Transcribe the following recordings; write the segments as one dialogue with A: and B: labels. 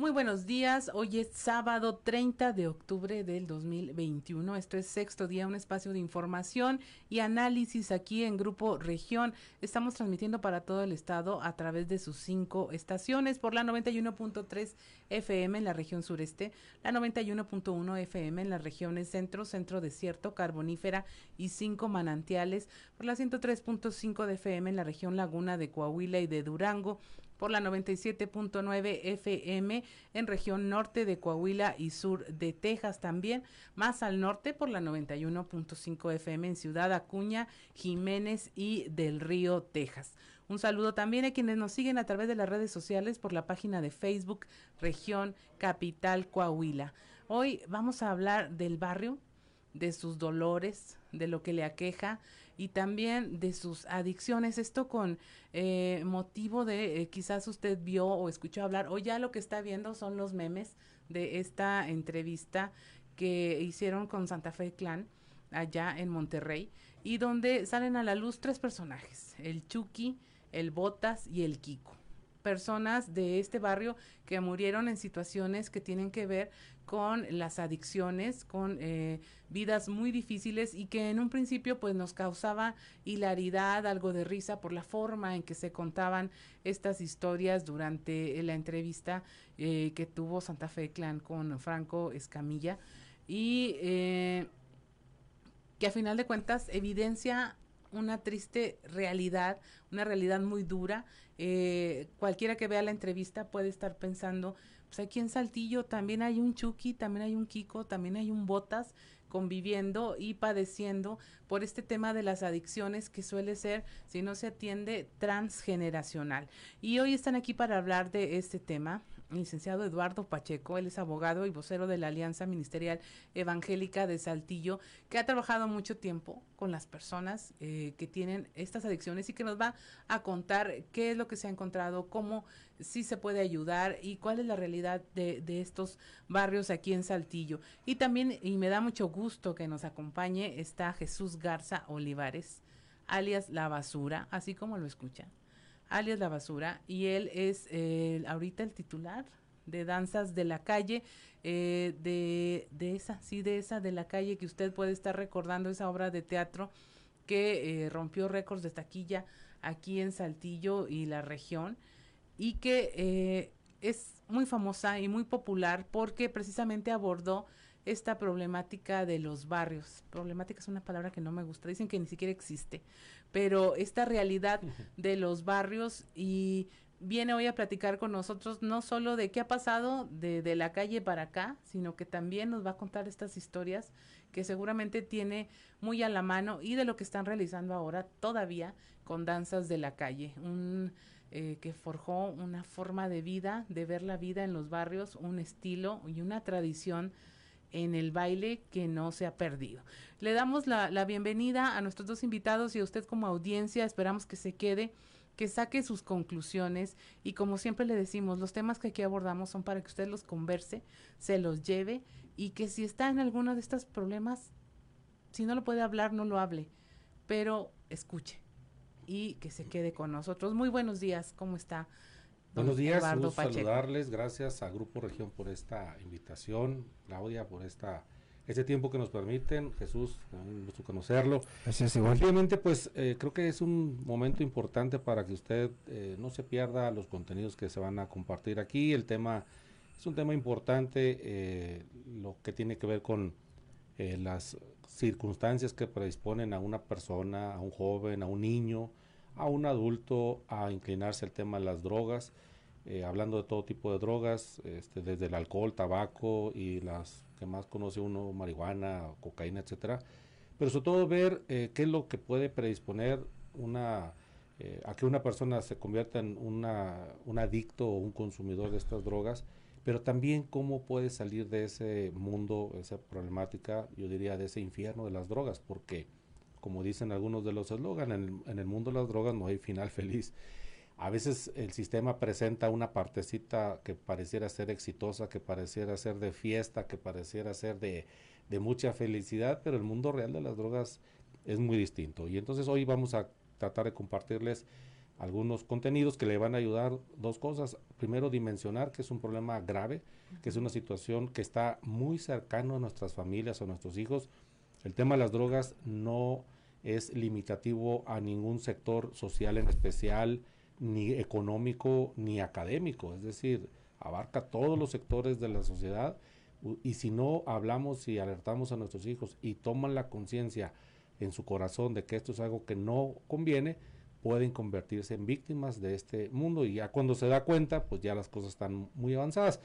A: Muy buenos días, hoy es sábado 30 de octubre del 2021. Esto es sexto día, un espacio de información y análisis aquí en Grupo Región. Estamos transmitiendo para todo el estado a través de sus cinco estaciones por la 91.3 FM en la región sureste, la 91.1 FM en las regiones centro, centro desierto, carbonífera y cinco manantiales, por la 103.5 de FM en la región laguna de Coahuila y de Durango, por la 97.9 FM en región norte de Coahuila y sur de Texas también, más al norte por la 91.5 FM en Ciudad Acuña, Jiménez y del Río, Texas. Un saludo también a quienes nos siguen a través de las redes sociales por la página de Facebook Región Capital Coahuila. Hoy vamos a hablar del barrio, de sus dolores, de lo que le aqueja y también de sus adicciones. Esto con eh, motivo de eh, quizás usted vio o escuchó hablar o ya lo que está viendo son los memes de esta entrevista que hicieron con Santa Fe Clan allá en Monterrey y donde salen a la luz tres personajes, el Chucky, el Botas y el Kiko personas de este barrio que murieron en situaciones que tienen que ver con las adicciones, con eh, vidas muy difíciles y que en un principio pues nos causaba hilaridad, algo de risa por la forma en que se contaban estas historias durante la entrevista eh, que tuvo Santa Fe Clan con Franco Escamilla. Y eh, que a final de cuentas evidencia una triste realidad, una realidad muy dura. Eh, cualquiera que vea la entrevista puede estar pensando, pues aquí en Saltillo también hay un Chucky, también hay un Kiko, también hay un Botas conviviendo y padeciendo por este tema de las adicciones que suele ser, si no se atiende, transgeneracional. Y hoy están aquí para hablar de este tema licenciado Eduardo Pacheco, él es abogado y vocero de la Alianza Ministerial Evangélica de Saltillo, que ha trabajado mucho tiempo con las personas eh, que tienen estas adicciones y que nos va a contar qué es lo que se ha encontrado, cómo sí se puede ayudar y cuál es la realidad de, de estos barrios aquí en Saltillo. Y también, y me da mucho gusto que nos acompañe, está Jesús Garza Olivares, alias La Basura, así como lo escuchan alias La Basura, y él es eh, ahorita el titular de Danzas de la Calle, eh, de, de esa, sí, de esa de la calle que usted puede estar recordando, esa obra de teatro que eh, rompió récords de taquilla aquí en Saltillo y la región, y que es muy famosa y muy popular porque precisamente abordó esta problemática de los barrios. Problemática es una palabra que no me gusta, dicen que ni siquiera existe, pero esta realidad de los barrios y viene hoy a platicar con nosotros no solo de qué ha pasado de, de, la calle para acá, sino que también nos va a contar estas historias que seguramente tiene muy a la mano y de lo que están realizando ahora todavía con danzas de la calle, un eh, que forjó una forma de vida, de ver la vida en los barrios, un estilo y una tradición en el baile que no se ha perdido. Le damos la, bienvenida a nuestros dos invitados y a usted como audiencia. Esperamos que se quede, que saque sus conclusiones y como siempre le decimos, los temas que aquí abordamos son para que usted los converse, se los lleve y que si está en alguno de estos problemas, si no lo puede hablar, no lo hable, pero escuche y que se quede con nosotros. Muy buenos días, ¿cómo está?
B: Buenos días, gusto saludarles, gracias a Grupo Región por esta invitación, Claudia por esta este tiempo que nos permiten, Jesús, un gusto conocerlo.
C: Gracias, igual.
B: Obviamente, pues eh, creo que es un momento importante para que usted eh, no se pierda los contenidos que se van a compartir aquí. El tema es un tema importante, eh, lo que tiene que ver con eh, las circunstancias que predisponen a una persona, a un joven, a un niño, a un adulto a inclinarse al tema de las drogas, eh, hablando de todo tipo de drogas, este, desde el alcohol, tabaco y las que más conoce uno, marihuana, cocaína, etcétera. Pero sobre todo ver eh, qué es lo que puede predisponer una, eh, a que una persona se convierta en una, un adicto o un consumidor de estas drogas, pero también cómo puede salir de ese mundo, esa problemática, yo diría, de ese infierno de las drogas, porque como dicen algunos de los eslogans, en, en, el mundo de las drogas no hay final feliz. A veces el sistema presenta una partecita que pareciera ser exitosa, que pareciera ser de fiesta, que pareciera ser de, mucha felicidad, pero el mundo real de las drogas es muy distinto. Y entonces hoy vamos a tratar de compartirles algunos contenidos que le van a ayudar dos cosas. Primero, dimensionar que es un problema grave, que es una situación que está muy cercano a nuestras familias, a nuestros hijos. El tema de las drogas no es limitativo a ningún sector social en especial, ni económico, ni académico. Es decir, abarca todos los sectores de la sociedad y si no hablamos y alertamos a nuestros hijos y toman la conciencia en su corazón de que esto es algo que no conviene, pueden convertirse en víctimas de este mundo y ya cuando se da cuenta, pues ya las cosas están muy avanzadas.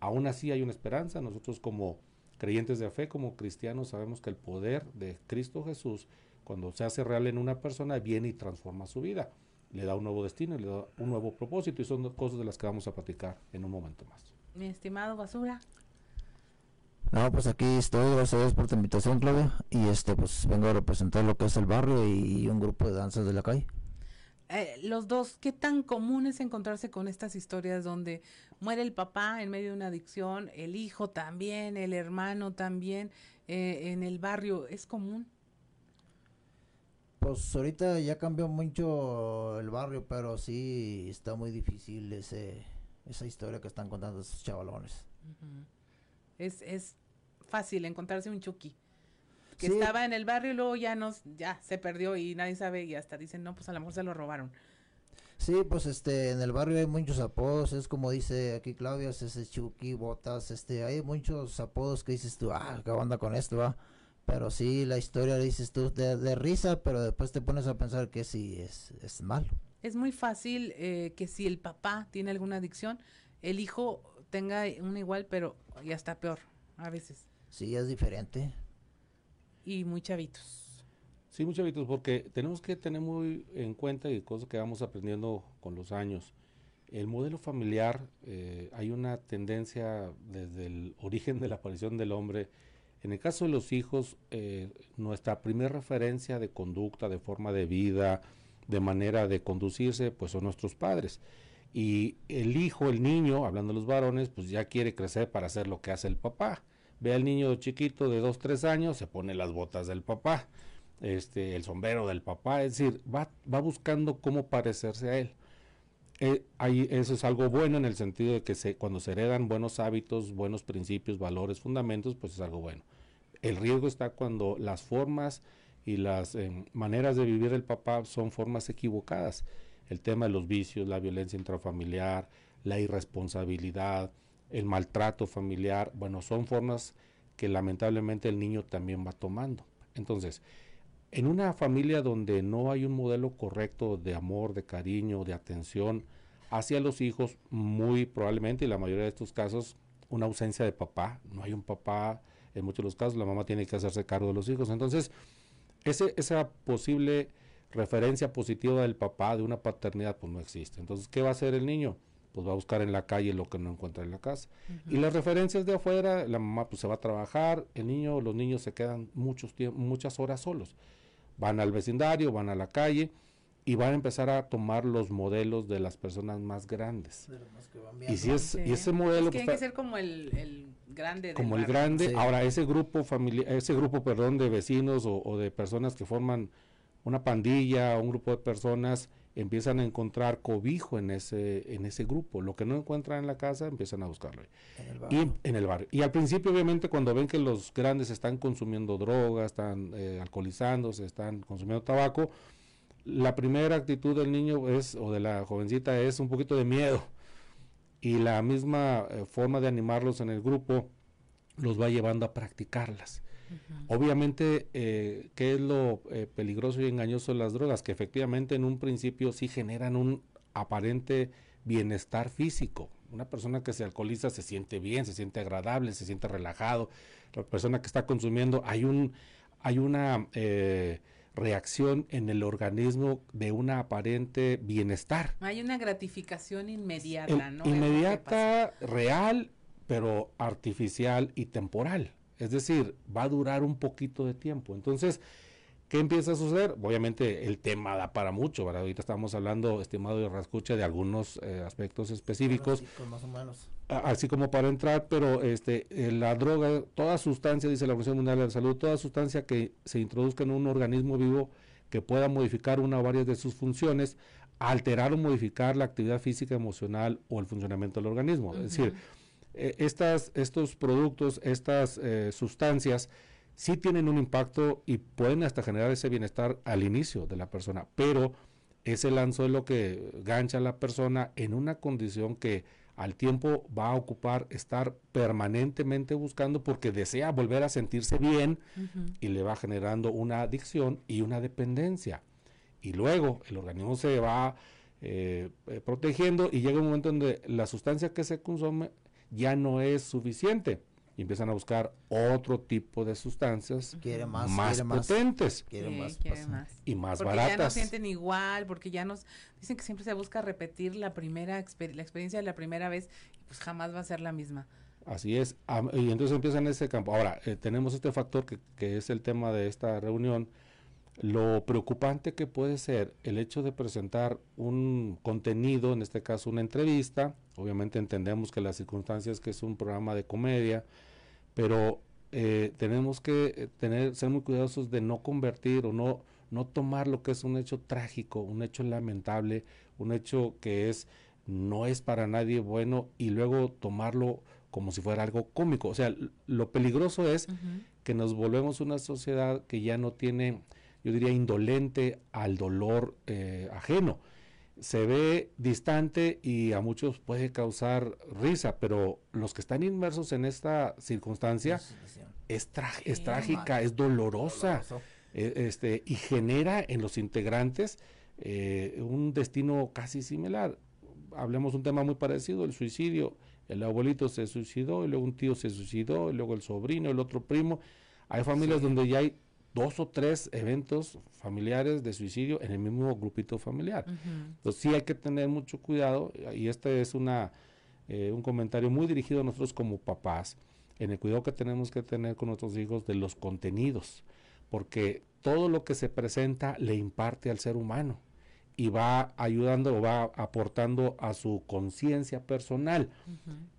B: Aún así hay una esperanza, nosotros como creyentes de fe, como cristianos, sabemos que el poder de Cristo Jesús, cuando se hace real en una persona, viene y transforma su vida, le da un nuevo destino, le da un nuevo propósito y son cosas de las que vamos a platicar en un momento más.
A: Mi estimado Basura.
C: No, pues aquí estoy, gracias a Dios por tu invitación, Claudia, y este, pues vengo a representar lo que es el barrio y un grupo de danzas de la calle.
A: Eh, los dos, ¿qué tan común es encontrarse con estas historias donde muere el papá en medio de una adicción, el hijo también, el hermano también, eh, en el barrio? ¿Es común?
C: Pues ahorita ya cambió mucho el barrio, pero sí está muy difícil ese, esa historia que están contando esos chavalones.
A: es, es fácil encontrarse un Chucky que estaba en el barrio y luego ya nos, ya se perdió y nadie sabe y hasta dicen, no, pues a lo mejor se lo robaron.
C: Sí, pues este, en el barrio hay muchos apodos, es como dice aquí Claudia, es ese Chucky, Botas, este, hay muchos apodos que dices tú, ah, ¿qué onda con esto, va? Pero sí, la historia dices tú de, risa, pero después te pones a pensar que sí, es, es malo.
A: Es muy fácil eh, que si el papá tiene alguna adicción, el hijo tenga una igual, pero ya está peor, a veces.
C: Sí, es diferente
A: y muy chavitos.
B: Sí, muy chavitos, porque tenemos que tener muy en cuenta y cosas que vamos aprendiendo con los años. El modelo familiar, eh, hay una tendencia desde el origen de la aparición del hombre. En el caso de los hijos, eh, nuestra primera referencia de conducta, de forma de vida, de manera de conducirse, pues son nuestros padres. Y el hijo, el niño, hablando de los varones, pues ya quiere crecer para hacer lo que hace el papá ve al niño chiquito de 2, 3 años, se pone las botas del papá, este, el sombrero del papá, es decir, va, va buscando cómo parecerse a él. Eh, ahí, eso es algo bueno en el sentido de que se, cuando se heredan buenos hábitos, buenos principios, valores, fundamentos, pues es algo bueno. El riesgo está cuando las formas y las eh, maneras de vivir del papá son formas equivocadas. El tema de los vicios, la violencia intrafamiliar, la irresponsabilidad, el maltrato familiar, bueno, son formas que lamentablemente el niño también va tomando. Entonces, en una familia donde no hay un modelo correcto de amor, de cariño, de atención hacia los hijos, muy probablemente, y la mayoría de estos casos, una ausencia de papá, no hay un papá, en muchos de los casos la mamá tiene que hacerse cargo de los hijos. Entonces, ese, esa posible referencia positiva del papá, de una paternidad, pues no existe. Entonces, ¿qué va a hacer el niño? pues va a buscar en la calle lo que no encuentra en la casa. Y las referencias de afuera, la mamá pues se va a trabajar, el niño, los niños se quedan muchos muchas horas solos. Van al vecindario, van a la calle y van a empezar a tomar los modelos de las personas más grandes. y si es y ese modelo
A: pues, tiene que ser como el, grande
B: como el grande. Ahora ese grupo familiar, ese grupo perdón de vecinos o, o de personas que forman una pandilla, un grupo de personas empiezan a encontrar cobijo en ese, en ese grupo. Lo que no encuentran en la casa, empiezan a buscarlo Y en el barrio. Y al principio, obviamente, cuando ven que los grandes están consumiendo drogas, están eh, alcoholizándose, están consumiendo tabaco, la primera actitud del niño es, o de la jovencita es un poquito de miedo. Y la misma eh, forma de animarlos en el grupo los va llevando a practicarlas. Obviamente, eh, ¿qué es lo eh, peligroso y engañoso de las drogas? Que efectivamente en un principio sí generan un aparente bienestar físico. Una persona que se alcoholiza se siente bien, se siente agradable, se siente relajado. La persona que está consumiendo, hay un, hay una eh, reacción en el organismo de un aparente bienestar.
A: Hay una gratificación inmediata, ¿no?
B: Inmediata, real, pero artificial y temporal. Es decir, va a durar un poquito de tiempo. Entonces, ¿qué empieza a suceder? Obviamente el tema da para mucho, ¿verdad? Ahorita estamos hablando, estimado de Rascucha, de algunos eh, aspectos específicos. Así como para entrar, pero este, eh, la droga, toda sustancia, dice la Organización Mundial de la Salud, toda sustancia que se introduzca en un organismo vivo que pueda modificar una o varias de sus funciones, alterar o modificar la actividad física, emocional o el funcionamiento del organismo. Es decir, eh, estas, estos productos, estas eh, sustancias, sí tienen un impacto y pueden hasta generar ese bienestar al inicio de la persona, pero ese anzuelo que gancha a la persona en una condición que al tiempo va a ocupar estar permanentemente buscando porque desea volver a sentirse bien y le va generando una adicción y una dependencia. Y luego el organismo se va eh, eh, protegiendo y llega un momento donde la sustancia que se consume ya no es suficiente y empiezan a buscar otro tipo de sustancias más, potentes y más
A: porque
B: baratas.
A: ya no sienten igual, porque ya nos dicen que siempre se busca repetir la primera la experiencia de la primera vez y pues jamás va a ser la misma.
B: Así es, y entonces empiezan ese campo. Ahora, eh, tenemos este factor que, que es el tema de esta reunión, lo preocupante que puede ser el hecho de presentar un contenido, en este caso una entrevista, obviamente entendemos que las circunstancias que es un programa de comedia, pero eh, tenemos que eh, tener, ser muy cuidadosos de no convertir o no, no tomar lo que es un hecho trágico, un hecho lamentable, un hecho que es no es para nadie bueno y luego tomarlo como si fuera algo cómico. O sea, lo peligroso es que nos volvemos una sociedad que ya no tiene yo diría, indolente al dolor eh, ajeno. Se ve distante y a muchos puede causar risa, pero los que están inmersos en esta circunstancia es, es trágica, es dolorosa, e, este, y genera en los integrantes eh, un destino casi similar. Hablemos un tema muy parecido, el suicidio. El abuelito se suicidó, y luego un tío se suicidó, y luego el sobrino, el otro primo. Hay familias donde ya hay dos o tres eventos familiares de suicidio en el mismo grupito familiar. Entonces sí hay que tener mucho cuidado y este es una, eh, un comentario muy dirigido a nosotros como papás en el cuidado que tenemos que tener con nuestros hijos de los contenidos, porque todo lo que se presenta le imparte al ser humano y va ayudando o va aportando a su conciencia personal.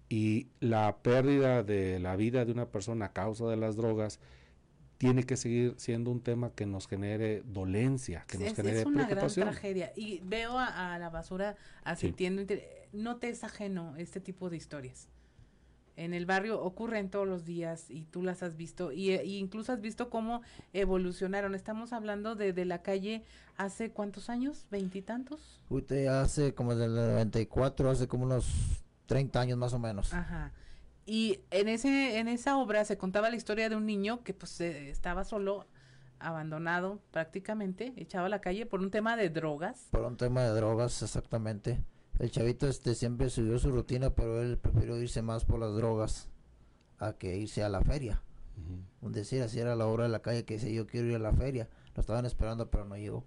B: Y la pérdida de la vida de una persona a causa de las drogas, tiene que seguir siendo un tema que nos genere dolencia, que nos genere
A: es una gran tragedia. Y veo a, la basura asintiendo, no te es ajeno este tipo de historias. En el barrio ocurren todos los días y tú las has visto y, e, incluso has visto cómo evolucionaron. Estamos hablando de, de la calle hace cuántos años, veintitantos.
C: Hace como del 94, hace como unos 30 años más o menos.
A: Ajá. Y en, ese, en esa obra se contaba la historia de un niño que pues estaba solo, abandonado prácticamente, echado a la calle por un tema de drogas.
C: Por un tema de drogas, exactamente. El chavito este siempre subió su rutina, pero él prefirió irse más por las drogas a que irse a la feria. Un decir, así era la obra de la calle que dice yo quiero ir a la feria. Lo estaban esperando, pero no llegó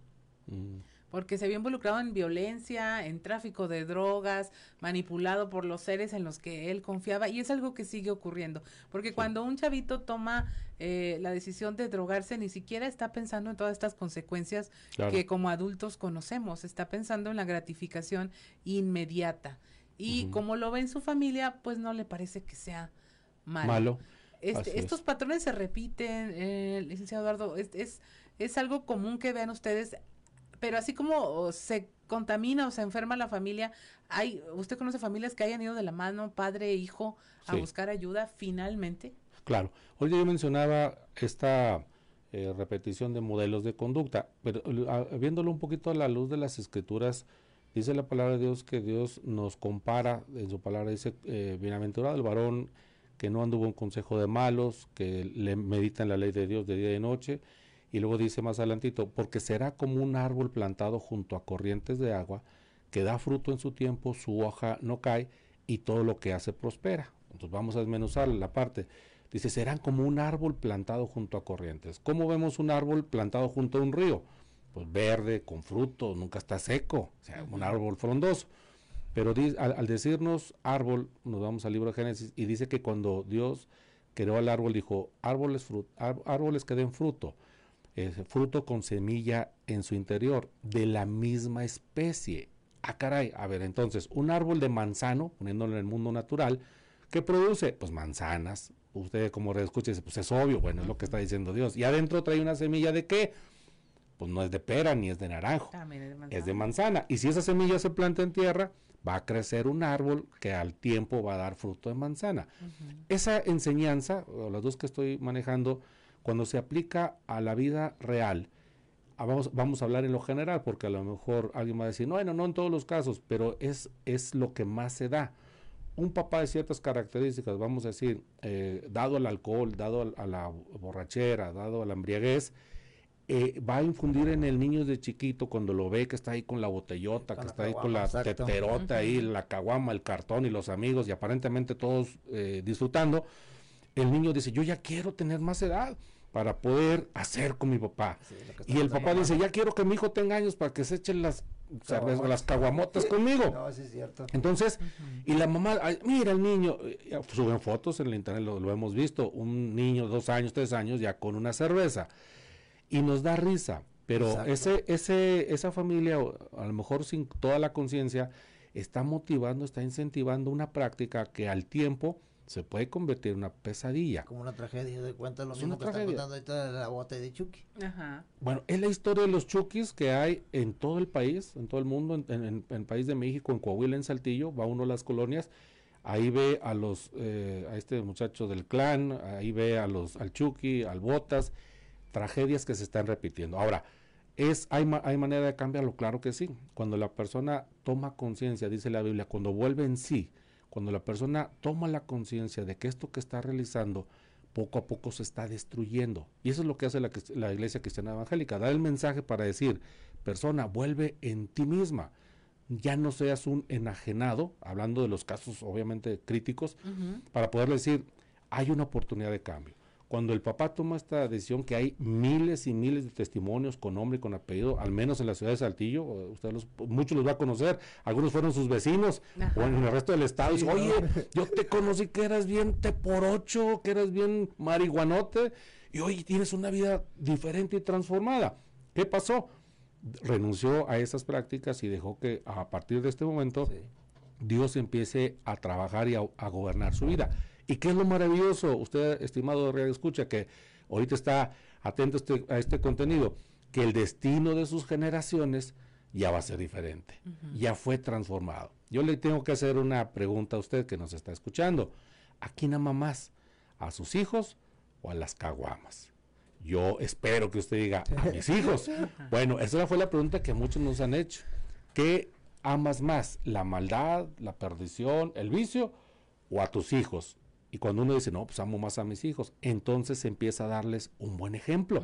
A: porque se había involucrado en violencia, en tráfico de drogas, manipulado por los seres en los que él confiaba y es algo que sigue ocurriendo, porque cuando un chavito toma eh, la decisión de drogarse, ni siquiera está pensando en todas estas consecuencias que como adultos conocemos, está pensando en la gratificación inmediata. Y como lo ve en su familia, pues no le parece que sea malo. malo. Este, estos patrones se repiten, eh, licenciado Eduardo, es, es, es algo común que vean ustedes pero así como se contamina o se enferma la familia, hay, ¿usted conoce familias que hayan ido de la mano, padre e hijo, a buscar ayuda finalmente?
B: Claro. Hoy yo mencionaba esta eh, repetición de modelos de conducta, pero viéndolo un poquito a la luz de las escrituras, dice la palabra de Dios que Dios nos compara, en su palabra dice, eh, bienaventurado el varón que no anduvo en consejo de malos, que le medita en la ley de Dios de día y de noche, y luego dice más adelantito, porque será como un árbol plantado junto a corrientes de agua, que da fruto en su tiempo, su hoja no cae y todo lo que hace prospera. Entonces vamos a desmenuzar la parte. Dice, serán como un árbol plantado junto a corrientes. ¿Cómo vemos un árbol plantado junto a un río? Pues verde, con fruto, nunca está seco, o sea, un árbol frondoso. Pero al, decirnos árbol, nos vamos al libro de Génesis y dice que cuando Dios creó al árbol, dijo, árboles, árboles que den fruto fruto con semilla en su interior, de la misma especie. Ah, caray, a ver, entonces, un árbol de manzano, poniéndolo en el mundo natural, ¿qué produce? Pues manzanas. Usted como escucha dice, pues es obvio, bueno, es lo que está diciendo Dios. Y adentro trae una semilla de qué? pues no es de pera ni es de naranjo,
A: También es de manzana.
B: es de manzana. Y si esa semilla se planta en tierra, va a crecer un árbol que al tiempo va a dar fruto de manzana. Esa enseñanza, o las dos que estoy manejando, cuando se aplica a la vida real, ah, vamos, vamos a hablar en lo general, porque a lo mejor alguien va a decir, no, no, no en todos los casos, pero es, es lo que más se da. Un papá de ciertas características, vamos a decir, eh, dado al alcohol, dado al- a la borrachera, dado a la embriaguez, eh, va a infundir en el niño de chiquito cuando lo ve que está ahí con la botellota,
C: Con
B: que
C: la
B: está ahí con la
C: exacto.
B: teterota ahí, la caguama, el cartón y los amigos y aparentemente todos eh, disfrutando, el niño dice, yo ya quiero tener más edad para poder hacer con mi papá.
C: Sí,
B: Y el papá dice, ya quiero que mi hijo tenga años para que se echen las, cervezas,
C: Caguamotas.
B: las caguamotas conmigo.
C: No, sí es cierto.
B: Entonces, y la mamá, ay, mira el niño, eh, suben fotos en el internet, lo, lo hemos visto, un niño, dos años, tres años, ya con una cerveza. Y nos da risa, pero
C: Exacto.
B: ese, ese, esa familia, o a lo mejor sin toda la conciencia, está motivando, está incentivando una práctica que al tiempo se puede convertir en una pesadilla.
C: Como una tragedia de cuenta lo
B: Es
C: mismo que está contando ahorita de la bota de Chucky.
A: Ajá.
B: Bueno, es la historia de los chukis que hay en todo el país, en todo el mundo, en, en- en el país de México, en Coahuila, en Saltillo, va uno a las colonias, ahí ve a los, eh, a este muchacho del clan, ahí ve a los, al Chucky, al Botas, tragedias que se están repitiendo. Ahora, es, hay, ma- hay manera de cambiarlo, claro que sí. Cuando la persona toma conciencia, dice la Biblia, cuando vuelve en sí, cuando la persona toma la conciencia de que esto que está realizando poco a poco se está destruyendo. Y eso es lo que hace la, iglesia cristiana evangélica, dar el mensaje para decir, persona, vuelve en ti misma. Ya no seas un enajenado, hablando de los casos obviamente críticos, para poder decir, hay una oportunidad de cambio. Cuando el papá toma esta decisión, que hay miles y miles de testimonios con nombre y con apellido, al menos en la ciudad de Saltillo, usted los, muchos los va a conocer, algunos fueron sus vecinos,
A: Ajá.
B: o en el resto del estado,
C: Sí,
B: dice, oye,
C: ¿no?
B: yo te conocí que eras bien te por ocho, que eras bien marihuanote, y hoy tienes una vida diferente y transformada. ¿Qué pasó? Renunció a esas prácticas y dejó que a partir de este momento
C: Sí.
B: Dios empiece a trabajar y a, a gobernar su vida. ¿Y qué es lo maravilloso? Usted, estimado Radio Escucha, que ahorita está atento a este, a este contenido, que el destino de sus generaciones ya va a ser diferente, ya fue transformado. Yo le tengo que hacer una pregunta a usted que nos está escuchando. ¿A quién ama más? ¿A sus hijos o a las caguamas? Yo espero que usted diga, a mis hijos. Bueno, esa fue la pregunta que muchos nos han hecho. ¿Qué amas más? ¿La maldad, la perdición, el vicio o a tus hijos? Y cuando uno dice, no, pues amo más a mis hijos, entonces empieza a darles un buen ejemplo.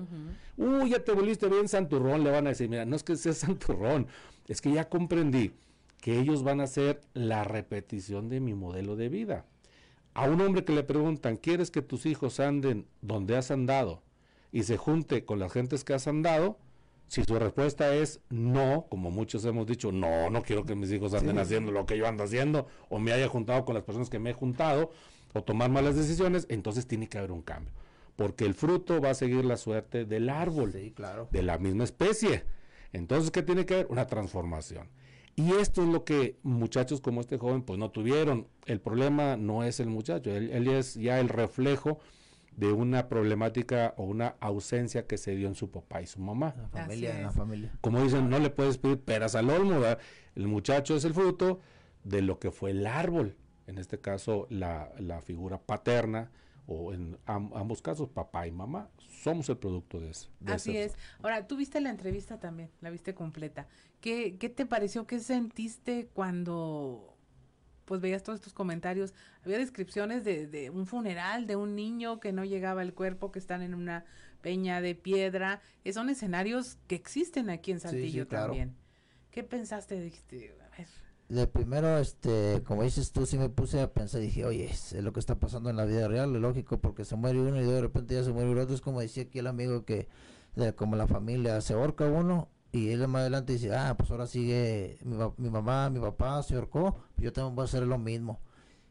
B: Uy, ya te volviste bien santurrón, le van a decir, mira, no es que sea santurrón, es que ya comprendí que ellos van a ser la repetición de mi modelo de vida. A un hombre que le preguntan, ¿quieres que tus hijos anden donde has andado y se junte con las gentes que has andado? Si su respuesta es no, como muchos hemos dicho, no, no quiero que mis hijos anden haciendo lo que yo ando haciendo, o me haya juntado con las personas que me he juntado, o tomar malas decisiones, entonces tiene que haber un cambio. Porque el fruto va a seguir la suerte del árbol
C: Sí, claro.
B: de la misma especie. Entonces, ¿qué tiene que haber? Una transformación. Y esto es lo que muchachos como este joven pues no tuvieron. El problema no es el muchacho, él, él es ya el reflejo de una problemática o una ausencia que se dio en su papá y su mamá.
C: La familia, la familia.
B: Como dicen, no le puedes pedir peras al olmo, ¿verdad? El muchacho es el fruto de lo que fue el árbol. En este caso, la, la figura paterna, o en am- ambos casos, papá y mamá, somos el producto de eso. de
A: Así
B: ese-
A: es. Ahora, tú viste la entrevista también, la viste completa. ¿Qué, qué te pareció? ¿Qué sentiste cuando pues veías todos estos comentarios? Había descripciones de, de un funeral de un niño que no llegaba el cuerpo, que están en una peña de piedra. Eh, son escenarios que existen aquí en
C: Sí, sí,
A: Saltillo
C: claro.
A: también. ¿Qué pensaste? Dijiste, a ver,
C: De primero, este, como dices tú, sí me puse a pensar, dije, oye, es lo que está pasando en la vida real, es lógico, porque se muere uno y de repente ya se muere el otro, es como decía aquí el amigo que, como la familia, se ahorca uno y él más adelante dice, ah, pues ahora sigue mi, mi mamá, mi papá se ahorcó, yo también voy a hacer lo mismo.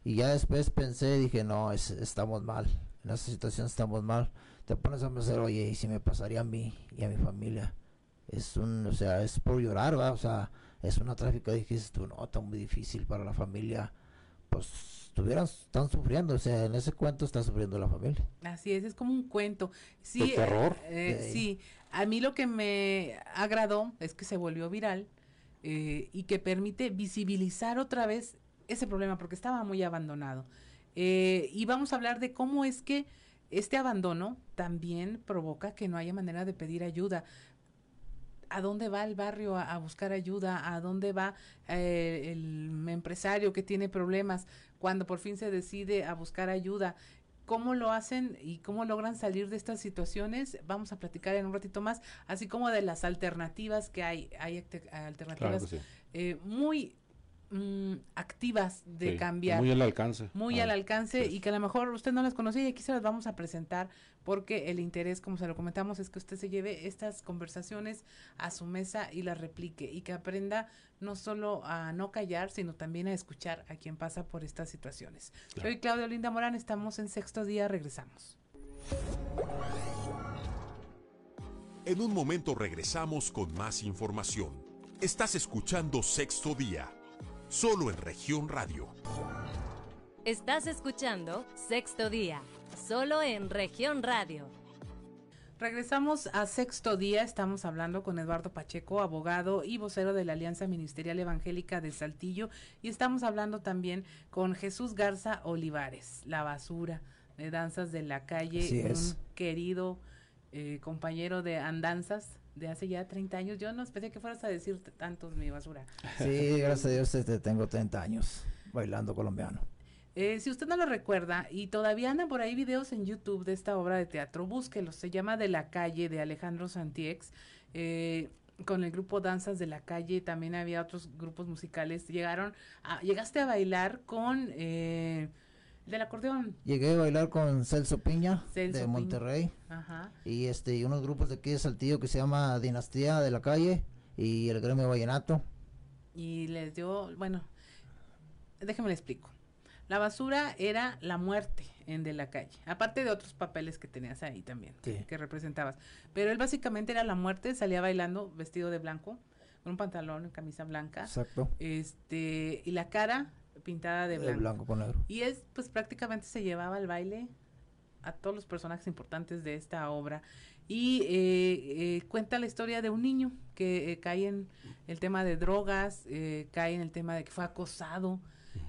C: Y ya después pensé, dije, no, es- estamos mal, en esa situación estamos mal. Te pones a pensar, oye, ¿y si me pasaría a mí y a mi familia? Es un, o sea, es por llorar, ¿va? O sea, es una tráfica, dijiste tú, no, está muy difícil para la familia, pues, estuvieran, están sufriendo, o sea, en ese cuento está sufriendo la familia.
A: Así es, es como un cuento. Sí,
B: De terror.
A: eh,
C: Sí.
A: sí, a mí lo que me agradó es que se volvió viral eh, y que permite visibilizar otra vez ese problema porque estaba muy abandonado. Eh, y vamos a hablar de cómo es que este abandono también provoca que no haya manera de pedir ayuda. ¿A dónde va el barrio a, a buscar ayuda? ¿A dónde va eh, el empresario que tiene problemas cuando por fin se decide a buscar ayuda? ¿Cómo lo hacen y cómo logran salir de estas situaciones? Vamos a platicar en un ratito más, así como de las alternativas que hay. Hay
B: Claro
A: alternativas
B: sí.
A: eh, muy mm, activas de
B: Sí,
A: cambiar
B: Muy al alcance.
A: muy
B: Ah,
A: al alcance
B: sí.
A: y que a lo mejor usted no las conocía y aquí se las vamos a presentar porque el interés, como se lo comentamos, es que usted se lleve estas conversaciones a su mesa y las replique y que aprenda no solo a no callar, sino también a escuchar a quien pasa por estas situaciones.
B: Claro.
A: Soy Claudia Linda Morán, estamos en sexto día, regresamos.
D: En un momento regresamos con más información. Estás escuchando Sexto Día, solo en región radio.
E: Estás escuchando Sexto Día, solo en región radio.
A: Regresamos a sexto día, estamos hablando con Eduardo Pacheco, abogado y vocero de la Alianza Ministerial Evangélica de Saltillo, y estamos hablando también con Jesús Garza Olivares, la basura de Danzas de la Calle,
C: Así
A: un
C: es.
A: querido eh, compañero de andanzas de hace ya 30 años. Yo no esperé que fueras a decir tantos, mi basura.
C: Sí, gracias a Dios este, tengo 30 años bailando colombiano.
A: Eh, si usted no lo recuerda y todavía andan por ahí videos en YouTube de esta obra de teatro, búsquelos. Se llama De la calle de Alejandro Santiex. eh, con el grupo Danzas de la Calle también había otros grupos musicales. Llegaron, a, llegaste a bailar con eh, del acordeón.
C: Llegué a bailar con Celso Piña
A: Celso
C: de
A: Piña.
C: Monterrey
A: Ajá.
C: y este y unos grupos de aquí de Saltillo que se llama Dinastía de la Calle y el Gremio Vallenato.
A: Y les dio, bueno, déjeme le explico. La basura era la muerte en De la Calle, aparte de otros papeles que tenías ahí también, que representabas. Pero él básicamente era la muerte, salía bailando vestido de blanco, con un pantalón y camisa blanca,
C: Exacto.
A: este, y la cara pintada de
C: De
A: blanco.
C: blanco con negro.
A: Y es, pues prácticamente se llevaba al baile a todos los personajes importantes de esta obra. Y eh, eh, cuenta la historia de un niño que eh, cae en el tema de drogas, cae en el tema de que fue acosado,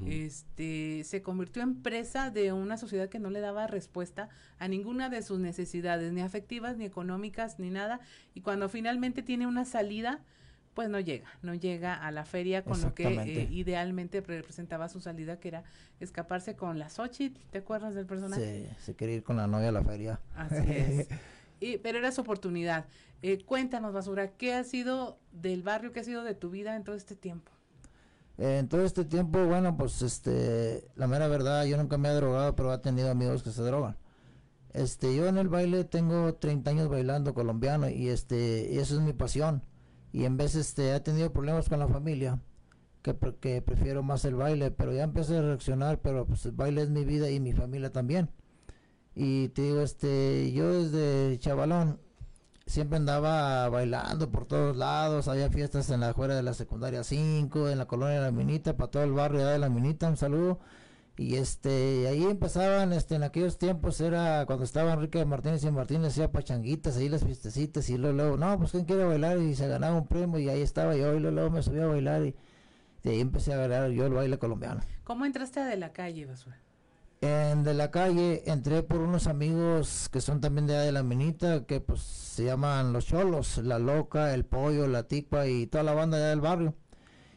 A: este, se convirtió en presa de una sociedad que no le daba respuesta a ninguna de sus necesidades, ni afectivas, ni económicas, ni nada. Y cuando finalmente tiene una salida, pues no llega, no llega a la feria con lo que eh, idealmente representaba su salida, que era escaparse con la Xochitl, ¿te acuerdas del personaje?
C: Se, se quería ir con la novia a la feria.
A: Así es. Y, pero era su oportunidad. Eh, cuéntanos, Basura, ¿qué ha sido del barrio, qué ha sido de tu vida en todo este tiempo?
C: Eh, En todo este tiempo, bueno, pues este, la mera verdad, yo nunca me he drogado, pero he tenido amigos que se drogan. Este, yo en el baile tengo 30 años bailando colombiano y este, y eso es mi pasión. Y en vez este, he tenido problemas con la familia, que, que prefiero más el baile, pero ya empecé a reaccionar, pero pues el baile es mi vida y mi familia también. Y te digo, este, yo desde chavalón siempre andaba bailando por todos lados, había fiestas en la afuera de la secundaria 5, en la colonia de la Minita, para todo el barrio de la Minita, un saludo. Y este, ahí empezaban, este, en aquellos tiempos era cuando estaba Enrique Martínez y Martínez hacía pachanguitas, ahí las fiestecitas, y luego, luego, no, pues quién quiere bailar, y se ganaba un primo, y ahí estaba yo, y luego, luego me subí a bailar, y de ahí empecé a bailar yo el baile colombiano.
A: ¿Cómo entraste a de la calle, Basura?
C: En de la calle entré por unos amigos que son también de allá de la minita, que pues se llaman los cholos, la loca, el pollo, la ticua y toda la banda allá del barrio.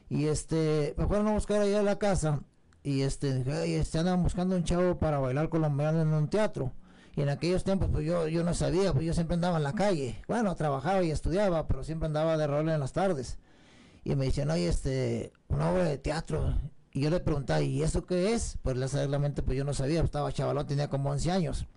C: Y este, me fueron a buscar allá a la casa y este, "Ay, este andan buscando un chavo para bailar colombiano en un teatro. Y en aquellos tiempos pues yo, yo no sabía, pues yo siempre andaba en la calle. Bueno, trabajaba y estudiaba, pero siempre andaba de rol en las tardes. Y me decían, oye, este, una obra de teatro. Y yo le preguntaba, ¿y eso qué es? Pues exactamente, pues yo no sabía, estaba chavalón, tenía como 11 años.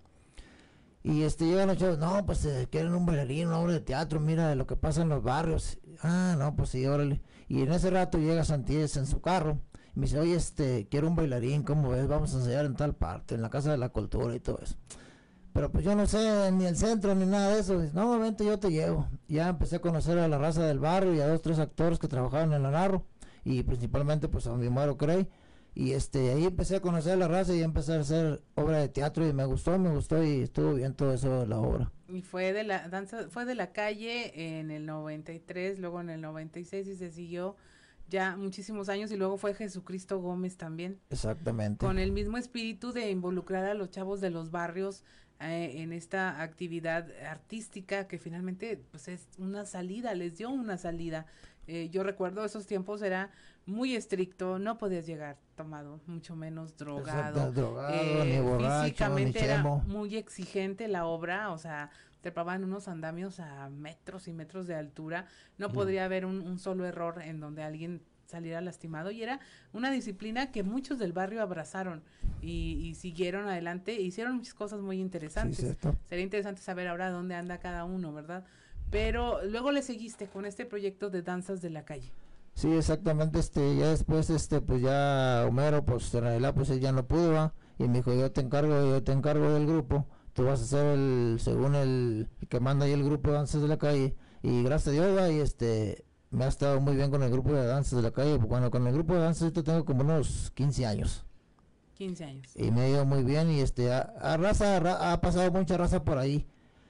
C: Y este, llegan los chavos, no, pues eh, quieren un bailarín, una obra de teatro, mira de lo que pasa en los barrios. Ah, no, pues sí, órale. Y en ese rato llega Santíez en su carro. Me dice, oye, este, quiero un bailarín, ¿cómo ves? Vamos a ensayar en tal parte, en la Casa de la Cultura y todo eso. Pero pues yo no sé ni el centro ni nada de eso. Dice, no, vente, yo te llevo. Ya empecé a conocer a la raza del barrio y a dos, tres actores que trabajaban en la narro. Y principalmente pues a mi Mario Cray. Y este, ahí empecé a conocer la raza y empecé a hacer obra de teatro y me gustó, me gustó y estuvo bien todo eso de la obra.
A: Y fue de la danza, fue de la calle en el 93, luego en el 96 y se siguió ya muchísimos años y luego fue Jesucristo Gómez también.
C: Exactamente.
A: Con el mismo espíritu de involucrar a los chavos de los barrios eh, en esta actividad artística que finalmente pues es una salida, les dio una salida. Eh, yo recuerdo esos tiempos era muy estricto, no podías llegar tomado, mucho menos drogado.
C: drogado ni
A: Eh,
C: borracho,
A: físicamente
C: ni
A: era muy exigente la obra, o sea, trepaban unos andamios a metros y metros de altura, no podría haber un, un solo error en donde alguien saliera lastimado y era una disciplina que muchos del barrio abrazaron y, y siguieron adelante, e hicieron muchas cosas muy interesantes. Sería interesante saber ahora dónde anda cada uno, ¿verdad? Pero luego le seguiste con este proyecto de danzas de la calle.
C: Sí, exactamente, este, ya después, este, pues ya Homero, pues pues ya no pudo, ¿va? y me dijo, yo te encargo, yo te encargo del grupo, tú vas a ser el, según el, el que manda ahí el grupo de danzas de la calle, y gracias a Dios, y este, me ha estado muy bien con el grupo de danzas de la calle, bueno, con el grupo de danzas yo tengo como unos 15 años,
A: 15 años.
C: y me ha ido muy bien, y este, a, a raza, ra- ha pasado mucha raza por ahí,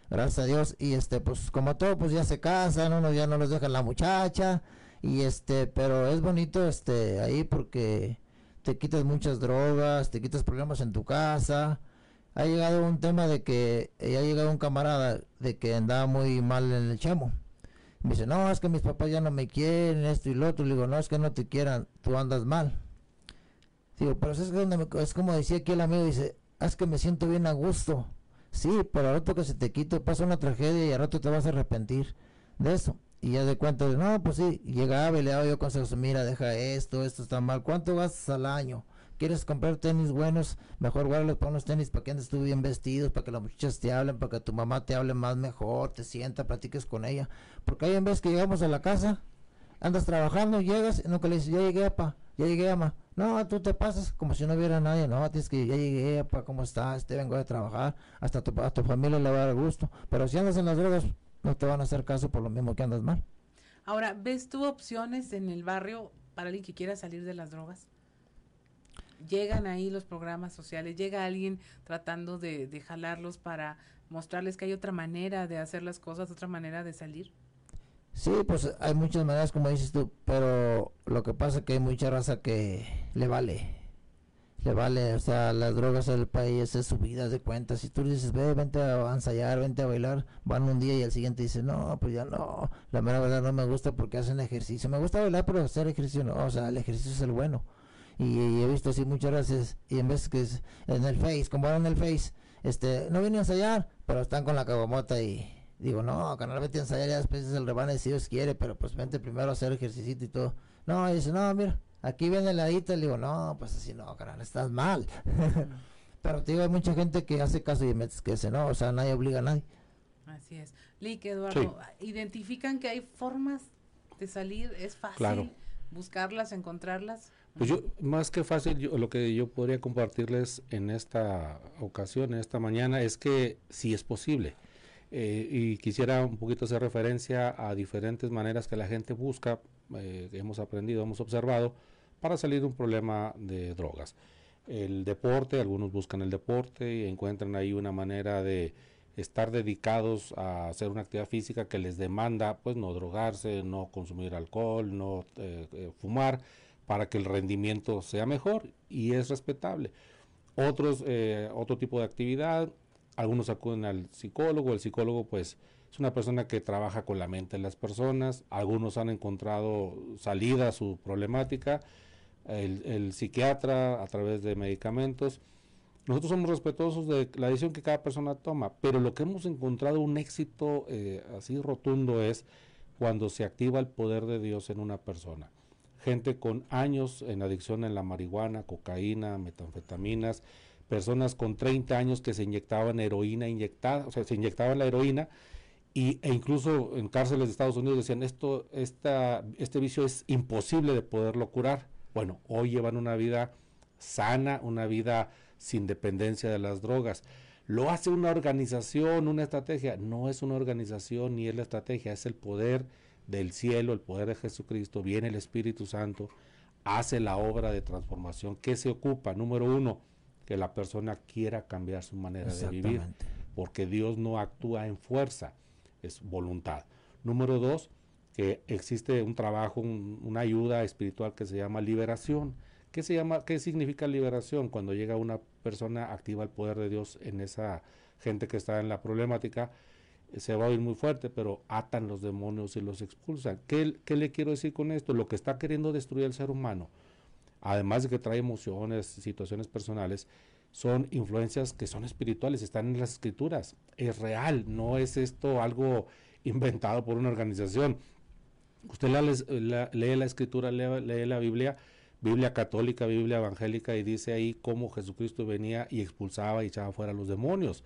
C: gracias a Dios, y este, pues como todo, pues ya se casan, uno ya no los deja la muchacha, y este, pero es bonito este ahí porque te quitas muchas drogas, te quitas problemas en tu casa. Ha llegado un tema de que eh, ha llegado un camarada de que andaba muy mal en el chamo. Me dice, no, es que mis papás ya no me quieren, esto y lo otro. Le digo, no, es que no te quieran, tú andas mal. Digo, pero es, que es como decía aquí el amigo, dice, "Ah, es que me siento bien a gusto. Sí, pero al rato que se te quite pasa una tragedia y al rato te vas a arrepentir de eso. Y ya de cuenta, no, pues sí, llegaba y le daba yo consejos, mira, deja esto, esto está mal, ¿cuánto gastas al año? ¿Quieres comprar tenis buenos? Mejor guárdalos para unos tenis para que andes tú bien vestidos, para que las muchachas te hablen, para que tu mamá te hable más mejor, te sienta, platiques con ella. Porque hay en vez que llegamos a la casa, andas trabajando, llegas y nunca le dices, ya llegué, apa, ya llegué, ama. No, tú te pasas como si no hubiera nadie, no, tienes que, ya llegué, apa, ¿cómo estás? Te vengo de trabajar, hasta tu, a tu familia le va a dar gusto. Pero si andas en las drogas, no te van a hacer caso por lo mismo que andas mal.
A: Ahora, ¿ves tú opciones en el barrio para alguien que quiera salir de las drogas? Llegan ahí los programas sociales, llega alguien tratando de, jalarlos para mostrarles que hay otra manera de hacer las cosas, otra manera de salir.
C: Sí, pues hay muchas maneras como dices tú, pero lo que pasa es que hay mucha raza que le vale. Le vale, o sea, las drogas del país es subida de cuentas. Si tú dices, ve, vente a ensayar, vente a bailar, van un día y al siguiente dicen, no, pues ya no, la mera verdad no me gusta porque hacen ejercicio. Me gusta bailar, pero hacer ejercicio no, o sea, el ejercicio es el bueno. Y, y he visto así muchas veces, y en vez que es en el Face, como van en el Face, este, no vienen a ensayar, pero están con la cabomota y digo, no, canal, vete a ensayar, ya después es el rebane si Dios quiere, pero pues vente primero a hacer ejercicio y todo. No, y dice, no, mira, aquí viene la hita, le digo, no, pues así no, canal, estás mal. pero te digo, hay mucha gente que hace caso y metes que ese no, o sea, nadie obliga a nadie.
A: Así es. Lick, Eduardo, ¿identifican que hay formas de salir? ¿Es fácil
B: Claro.
A: buscarlas, encontrarlas?
B: Pues yo, más que fácil, yo- lo que yo podría compartirles en esta ocasión, en esta mañana, es que sí es posible. Eh, y quisiera un poquito hacer referencia a diferentes maneras que la gente busca, eh, hemos aprendido, hemos observado, para salir de un problema de drogas. El deporte, algunos buscan el deporte y encuentran ahí una manera de estar dedicados a hacer una actividad física que les demanda, pues, no drogarse, no consumir alcohol, no eh, eh, fumar, para que el rendimiento sea mejor y es respetable. Otros, eh, otro tipo de actividad, algunos acuden al psicólogo, el psicólogo pues es una persona que trabaja con la mente de las personas, algunos han encontrado salida a su problemática, el, psiquiatra a través de medicamentos. Nosotros somos respetuosos de la decisión que cada persona toma, pero lo que hemos encontrado un éxito eh, así rotundo es cuando se activa el poder de Dios en una persona gente con años en adicción en la marihuana, cocaína, metanfetaminas, personas con 30 años que se inyectaban heroína inyectada, o sea, se inyectaban la heroína y, e incluso en cárceles de Estados Unidos decían esto, esta, este vicio es imposible de poderlo curar. Bueno, hoy llevan una vida sana, una vida sin dependencia de las drogas. Lo hace una organización, una estrategia. No es una organización ni es la estrategia, es el poder del cielo, el poder de Jesucristo, viene el Espíritu Santo, hace la obra de transformación. ¿Qué se ocupa? Número uno, que la persona quiera cambiar su manera de vivir, porque Dios no actúa en fuerza, es voluntad. Número dos, que existe un trabajo, una ayuda espiritual que se llama liberación. ¿Qué, se llama, ¿Qué significa liberación? Cuando llega una persona activa el poder de Dios en esa gente que está en la problemática, se va a oír muy fuerte, pero atan los demonios y los expulsan. ¿Qué, ¿Qué, le quiero decir con esto? Lo que está queriendo destruir el ser humano, además de que trae emociones, situaciones personales, son influencias que son espirituales, están en las escrituras, es real, no es esto algo inventado por una organización. Usted lee la escritura, lee, lee la Biblia, Biblia católica, Biblia evangélica, y dice ahí cómo Jesucristo venía y expulsaba y echaba fuera a los demonios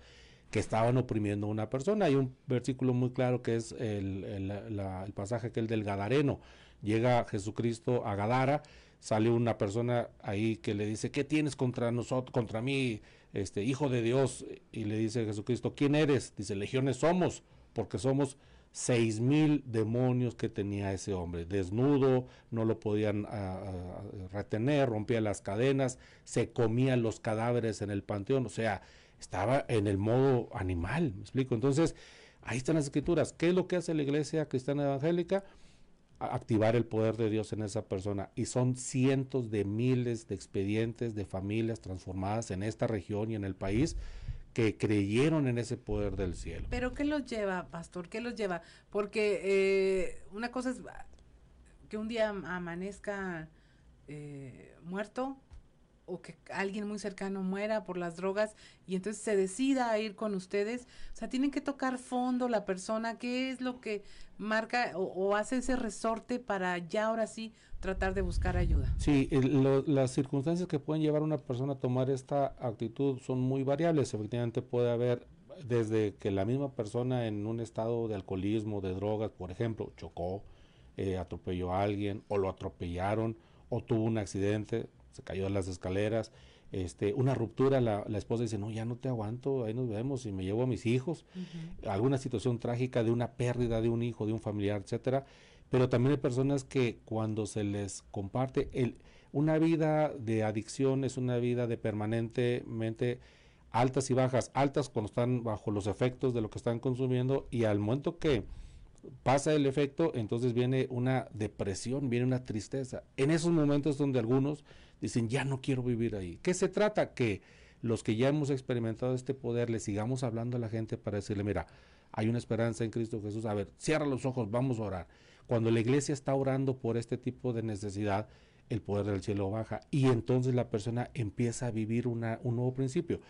B: que estaban oprimiendo a una persona. Hay un versículo muy claro que es el, el, pasaje que el del Gadareno. Llega Jesucristo a Gadara, sale una persona ahí que le dice, ¿qué tienes contra nosotros, contra mí, este hijo de Dios? Y le dice Jesucristo, ¿quién eres? Dice, legiones somos, porque somos seis mil demonios que tenía ese hombre, desnudo, no lo podían retener, rompía las cadenas, se comían los cadáveres en el panteón, o sea, estaba en el modo animal, me explico. Entonces, ahí están las escrituras. ¿Qué es lo que hace la iglesia cristiana evangélica? activar el poder de Dios en esa persona. Y son cientos de miles de expedientes de familias transformadas en esta región y en el país que creyeron en ese poder del cielo.
A: Pero ¿qué los lleva, pastor? ¿Qué los lleva? Porque eh, una cosa es que un día amanezca eh, muerto o que alguien muy cercano muera por las drogas y entonces se decida a ir con ustedes. O sea, tienen que tocar fondo la persona, qué es lo que marca o, hace ese resorte para ya ahora sí tratar de buscar ayuda.
B: Sí, las circunstancias que pueden llevar a una persona a tomar esta actitud son muy variables. Efectivamente puede haber desde que la misma persona en un estado de alcoholismo, de drogas, por ejemplo, chocó, eh, atropelló a alguien o lo atropellaron o tuvo un accidente, se cayó de las escaleras, este, una ruptura, la, la, esposa dice, no, ya no te aguanto, ahí nos vemos y me llevo a mis hijos, alguna situación trágica de una pérdida de un hijo, de un familiar, etcétera, pero también hay personas que cuando se les comparte el, una vida de adicción es una vida de permanentemente altas y bajas, altas cuando están bajo los efectos de lo que están consumiendo y al momento que pasa el efecto, entonces viene una depresión, viene una tristeza. En esos momentos donde algunos dicen, ya no quiero vivir ahí. ¿Qué se trata? Que los que ya hemos experimentado este poder le sigamos hablando a la gente para decirle, mira, hay una esperanza en Cristo Jesús. A ver, cierra los ojos, vamos a orar. Cuando la iglesia está orando por este tipo de necesidad, el poder del cielo baja y entonces la persona empieza a vivir una, un nuevo principio.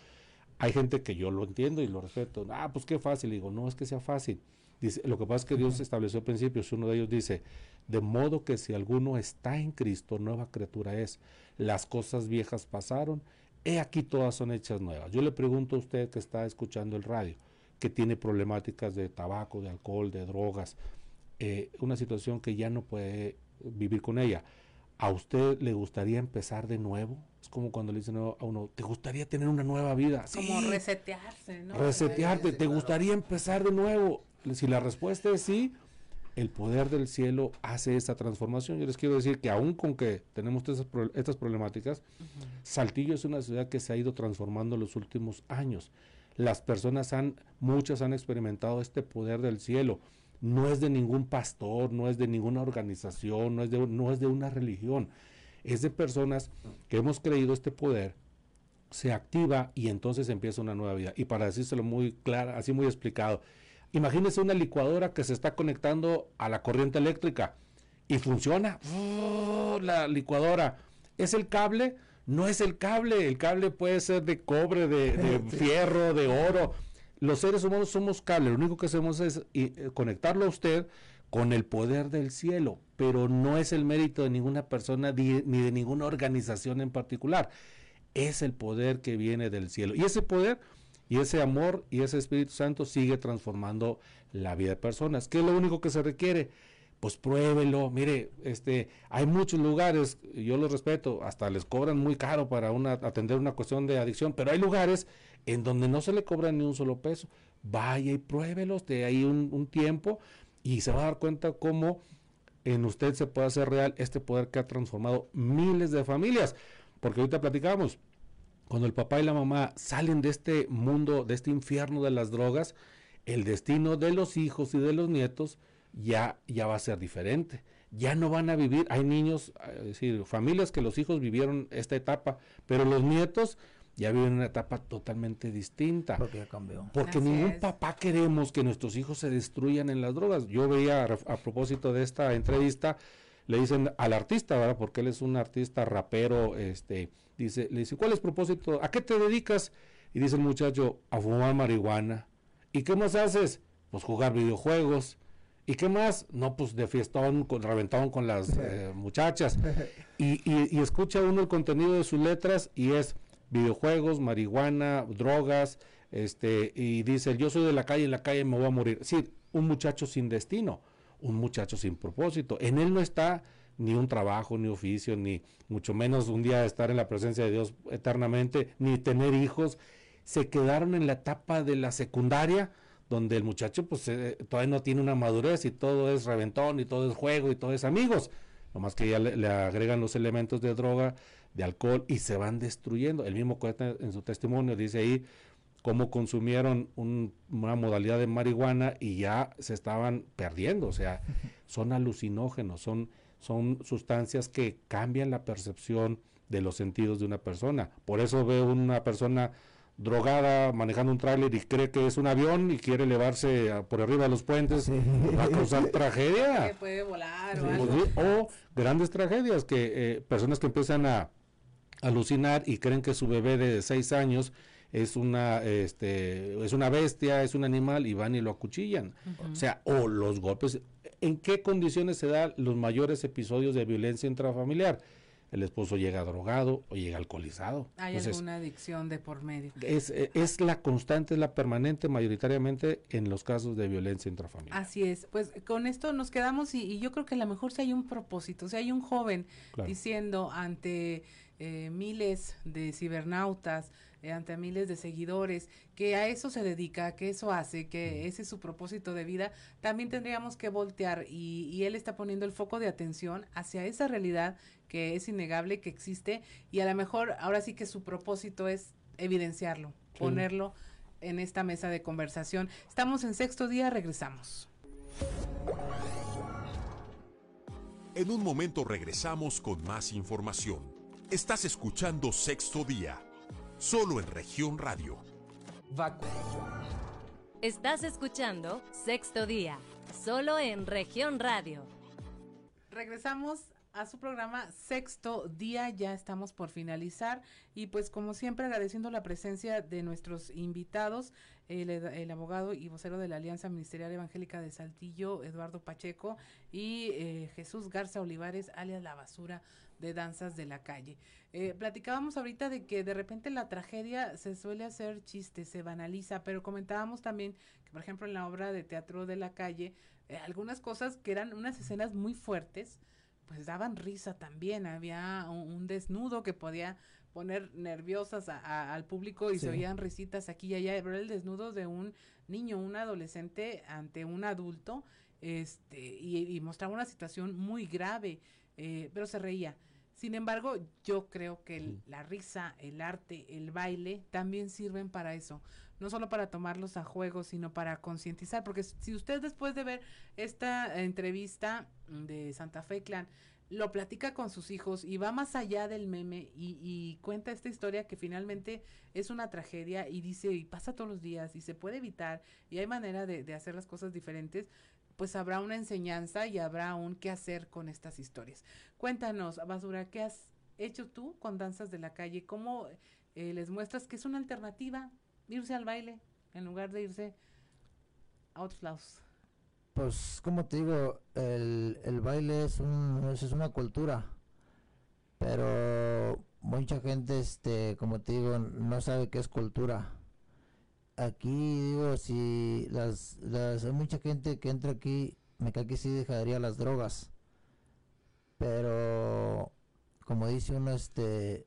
B: Hay gente que yo lo entiendo y lo respeto. Ah, pues qué fácil. Digo, no es que sea fácil. Dice, lo que pasa es que Dios estableció principios. Uno de ellos dice, de modo que si alguno está en Cristo, nueva criatura es. Las cosas viejas pasaron, he aquí todas son hechas nuevas. Yo le pregunto a usted que está escuchando el radio, que tiene problemáticas de tabaco, de alcohol, de drogas, eh, una situación que ya no puede vivir con ella. ¿A usted le gustaría empezar de nuevo? Es como cuando le dicen a uno, ¿te gustaría tener una nueva vida?
A: Como resetearse, ¿no?
B: Resetearte, ¿te gustaría empezar de nuevo? Si la respuesta es sí, el poder del cielo hace esta transformación. Yo les quiero decir que aún con que tenemos estas, problemáticas, Saltillo es una ciudad que se ha ido transformando en los últimos años. Las personas han, muchas han experimentado este poder del cielo. No es de ningún pastor, no es de ninguna organización, no es de, no es de una religión. Es de personas que hemos creído este poder, se activa y entonces empieza una nueva vida. Y para decírselo muy claro, así muy explicado, Imagínese una licuadora que se está conectando a la corriente eléctrica y funciona. ¡Oh! la licuadora. ¿Es el cable? No es el cable. El cable puede ser de cobre, de, fierro, de oro. Los seres humanos somos cable. Lo único que hacemos es eh, conectarlo a usted con el poder del cielo, pero no es el mérito de ninguna persona ni de ninguna organización en particular. Es el poder que viene del cielo. Y ese poder y ese amor y ese Espíritu Santo sigue transformando la vida de personas. ¿Qué es lo único que se requiere? Pues pruébelo. Mire, este, hay muchos lugares, yo los respeto, hasta les cobran muy caro para una, atender una cuestión de adicción, pero hay lugares en donde no se le cobra ni un solo peso. Vaya y pruébelos de ahí un, un tiempo y se va a dar cuenta cómo en usted se puede hacer real este poder que ha transformado miles de familias. Porque ahorita platicamos, cuando el papá y la mamá salen de este mundo, de este infierno de las drogas, el destino de los hijos y de los nietos ya, ya va a ser diferente. Ya no van a vivir, hay niños, es decir, familias que los hijos vivieron esta etapa, pero los nietos ya viven una etapa totalmente distinta.
C: Porque ya cambió.
B: Porque
A: Así
B: ningún
A: es.
B: papá queremos que nuestros hijos se destruyan en las drogas. Yo veía a, a propósito de esta entrevista, le dicen al artista, ¿verdad? Porque él es un artista rapero, este, dice, le dicen, ¿cuál es el propósito? ¿A qué te dedicas? Y dice el muchacho, a fumar marihuana. ¿Y qué más haces? Pues jugar videojuegos. ¿Y qué más? No, pues de fiestón, con, reventón con las eh, muchachas. Y, y- y escucha uno el contenido de sus letras y es videojuegos, marihuana, drogas, este, y dice, yo soy de la calle, en la calle me voy a morir. Sí, un muchacho sin destino, un muchacho sin propósito. En él no está ni un trabajo, ni oficio, ni mucho menos un día estar en la presencia de Dios eternamente, ni tener hijos. Se quedaron en la etapa de la secundaria, donde el muchacho pues eh, todavía no tiene una madurez y todo es reventón y todo es juego y todo es amigos. Nomás que ya le, le agregan los elementos de droga, de alcohol y se van destruyendo. El mismo cuenta en su testimonio, dice ahí cómo consumieron un- una modalidad de marihuana y ya se estaban perdiendo. O sea, son alucinógenos, son, son sustancias que cambian la percepción de los sentidos de una persona. Por eso veo una persona drogada manejando un tráiler y cree que es un avión y quiere elevarse a- por arriba de los puentes, va a causar tragedia.
A: Que puede volar o algo.
B: o grandes tragedias que eh, personas que empiezan a alucinar y creen que su bebé de seis años es una este es una bestia, es un animal y van y lo acuchillan. O sea, o los golpes. ¿En qué condiciones se dan los mayores episodios de violencia intrafamiliar? El esposo llega drogado o llega alcoholizado.
A: Hay
B: Entonces,
A: alguna adicción de por medio.
B: es, eh, es la constante, es la permanente mayoritariamente en los casos de violencia intrafamiliar.
A: Así es, pues con esto nos quedamos y, y yo creo que a lo mejor si hay un propósito, si hay un joven
B: Claro.
A: diciendo ante eh, miles de cibernautas, eh, ante miles de seguidores, que a eso se dedica, que eso hace, que ese es su propósito de vida, también tendríamos que voltear y, y él está poniendo el foco de atención hacia esa realidad que es innegable, que existe y a lo mejor ahora sí que su propósito es evidenciarlo,
B: Sí.
A: ponerlo en esta mesa de conversación. Estamos en sexto día, regresamos.
D: En un momento regresamos con más información. Estás escuchando Sexto Día, solo en región radio.
E: Estás escuchando Sexto Día, solo en región radio.
A: Regresamos a su programa Sexto Día, ya estamos por finalizar y pues como siempre agradeciendo la presencia de nuestros invitados, el, abogado y vocero de la Alianza Ministerial Evangélica de Saltillo, Eduardo Pacheco, y eh, Jesús Garza Olivares, alias La Basura de Danzas de la Calle. Eh, platicábamos ahorita de que de repente la tragedia se suele hacer chiste, se banaliza, pero comentábamos también que, por ejemplo, en la obra de teatro de la calle, eh, algunas cosas que eran unas escenas muy fuertes, pues daban risa también. Había un, un desnudo que podía poner nerviosas a- a- al público y se oían risitas aquí y allá. Pero el desnudo de un niño, un adolescente ante un adulto, este, y, y mostraba una situación muy grave, eh, pero se reía. Sin embargo, yo creo que el- la risa, el arte, el baile también sirven para eso. No solo para tomarlos a juego, sino para concientizar. Porque si usted después de ver esta entrevista de Santa Fe Clan lo platica con sus hijos y va más allá del meme y, y cuenta esta historia que finalmente es una tragedia y dice y pasa todos los días y se puede evitar y hay manera de, de hacer las cosas diferentes, pues habrá una enseñanza y habrá un qué hacer con estas historias. Cuéntanos, Basura, ¿qué has hecho tú con Danzas de la Calle? ¿Cómo eh, les muestras que es una alternativa irse al baile en lugar de irse a otros lados?
C: Pues, como te digo, el, el baile es, un, es una cultura, pero mucha gente, este, como te digo, no sabe qué es cultura. Aquí, digo, si las, las, hay mucha gente que entra aquí, me cae que sí dejaría las drogas, pero, como dice uno, este,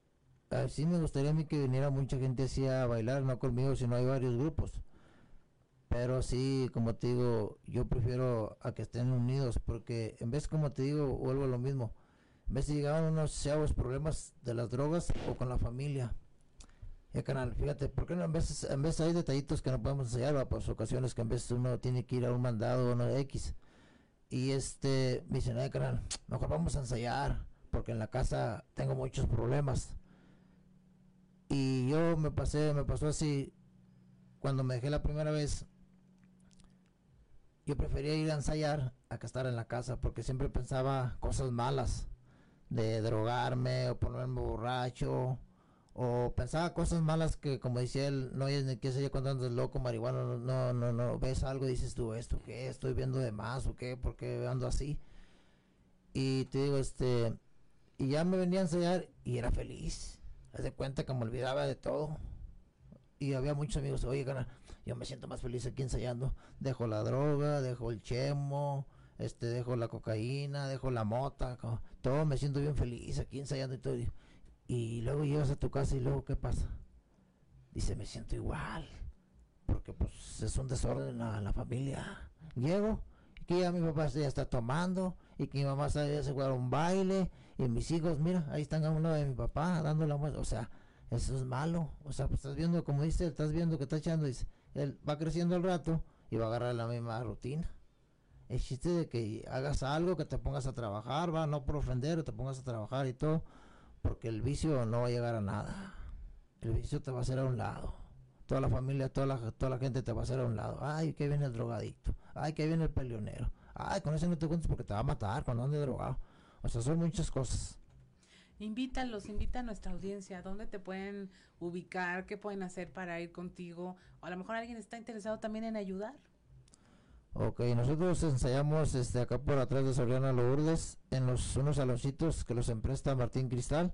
C: sí me gustaría a mí que viniera mucha gente así a bailar, no conmigo, sino hay varios grupos Pero sí, como te digo, yo prefiero a que estén unidos porque en vez, como te digo, vuelvo a lo mismo. En vez de llegar unos chavos problemas de las drogas o con la familia. Ya, canal, fíjate, ¿por qué no en vez, en vez hay detallitos que no podemos ensayar, pues ocasiones que en vez uno tiene que ir a un mandado o no X. Y este, me dicen, ay, canal, mejor vamos a ensayar, porque en la casa tengo muchos problemas. Y yo me pasé, me pasó así, cuando me dejé la primera vez, yo prefería ir a ensayar a que estar en la casa, porque siempre pensaba cosas malas, de drogarme o ponerme borracho, o pensaba cosas malas que como decía él, no es ni qué sé yo cuando andas loco, marihuana, no, no, no, ves algo y dices tú, ¿esto qué? ¿Estoy viendo de más o qué? ¿Por qué ando así? Y te digo, este, y ya me venía a ensayar y era feliz. Haz de cuenta que me olvidaba de todo. Y había muchos amigos, oye, gana, yo me siento más feliz aquí ensayando. Dejo la droga, dejo el chemo, este, dejo la cocaína, dejo la mota, todo me siento bien feliz aquí ensayando y todo. Y luego llegas a tu casa y luego, ¿qué pasa? Dice, me siento igual. Porque pues es un desorden en la, familia. Llego, y que ya mi papá ya está tomando, y que mi mamá ya se jugar un baile, y mis hijos, mira, ahí están a un lado de mi papá, dando la muestra. O sea, eso es malo. O sea, pues estás viendo, como dice, estás viendo que está echando, dice, él va creciendo al rato y va a agarrar la misma rutina. El chiste de que hagas algo, que te pongas a trabajar, va, no por ofender, te pongas a trabajar y todo, porque el vicio no va a llegar a nada. El vicio te va a hacer a un lado. Toda la familia, toda la, toda la gente te va a hacer a un lado. Ay, que viene el drogadicto. Ay, que viene el peleonero. Ay, con ese no te cuentes porque te va a matar cuando ande drogado. O sea, son muchas cosas.
A: Invítalos, invita a nuestra audiencia, ¿dónde te pueden ubicar? ¿Qué pueden hacer para ir contigo? O a lo mejor alguien está interesado también en ayudar.
C: Ok, nosotros ensayamos este acá por atrás de Soriana Lourdes en los unos saloncitos que los empresta Martín Cristal.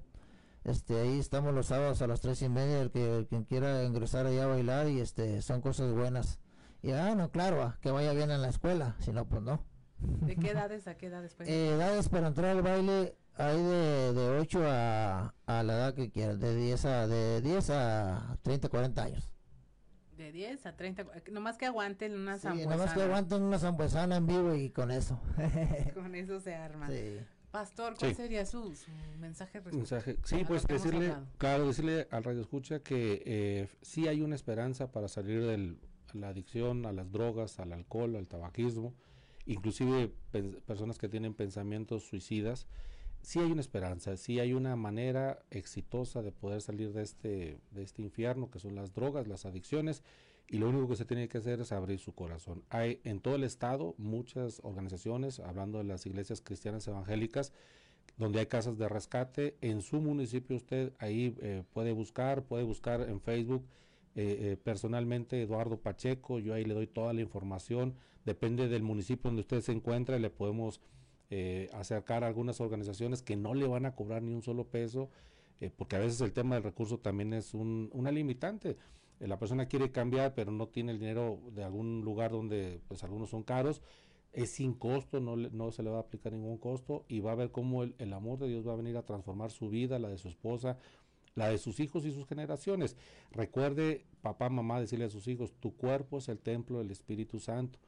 C: Este ahí estamos los sábados a las tres y media el que el quien quiera ingresar allá a bailar y este son cosas buenas. Y ah no claro ah, que vaya bien en la escuela, si no pues no.
A: ¿De qué edades a qué edades? Pues?
C: Eh, edades para entrar al baile hay de, de 8 a, a la edad que quieras, de 10 a de 10 a 30, 40 años.
A: De 10 a 30, eh, nomás que aguanten una
C: Sí, nada más que
A: zambuesana.
C: aguanten una zambuesana en vivo y con eso.
A: Con eso se arma.
C: sí.
A: Pastor, ¿cuál
B: Sí.
A: sería su, su mensaje? respecto
B: Mensaje. Sí, pues decirle,
A: hablado?
B: claro, decirle al radio escucha que eh, sí hay una esperanza para salir de la adicción a las drogas, al alcohol, al tabaquismo, inclusive personas que tienen pensamientos suicidas. Sí hay una esperanza, sí hay una manera exitosa de poder salir de este, de este infierno que son las drogas, las adicciones, y lo único que se tiene que hacer es abrir su corazón. Hay en todo el estado muchas organizaciones, hablando de las iglesias cristianas evangélicas, donde hay casas de rescate. En su municipio usted ahí eh, puede buscar, puede buscar en Facebook eh, eh, personalmente Eduardo Pacheco, yo ahí le doy toda la información, depende del municipio donde usted se encuentra, le podemos eh, acercar a algunas organizaciones que no le van a cobrar ni un solo peso, eh, porque a veces el tema del recurso también es un, una limitante. Eh, la persona quiere cambiar, pero no tiene el dinero de algún lugar donde pues algunos son caros es sin costo, no, no se le va a aplicar ningún costo y va a ver cómo el, el amor de Dios va a venir a transformar su vida, la de su esposa, la de sus hijos y sus generaciones. Recuerde, papá, mamá, decirle a sus hijos, tu cuerpo es el templo del Espíritu Santo.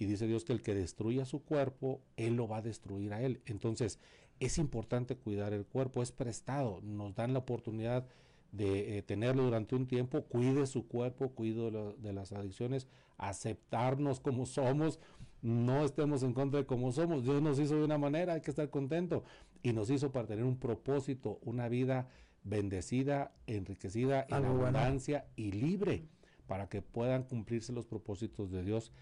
B: Y dice Dios que el que destruya su cuerpo, Él lo va a destruir a Él. Entonces, es importante cuidar el cuerpo, es prestado, nos dan la oportunidad de eh, tenerlo durante un tiempo, cuide su cuerpo, cuide de, lo- de las adicciones, aceptarnos como somos, no estemos en contra de cómo somos, Dios nos hizo de una manera, hay que estar contento y nos hizo para tener un propósito, una vida bendecida, enriquecida, en
C: bueno.
B: abundancia y libre, para que puedan cumplirse los propósitos de Dios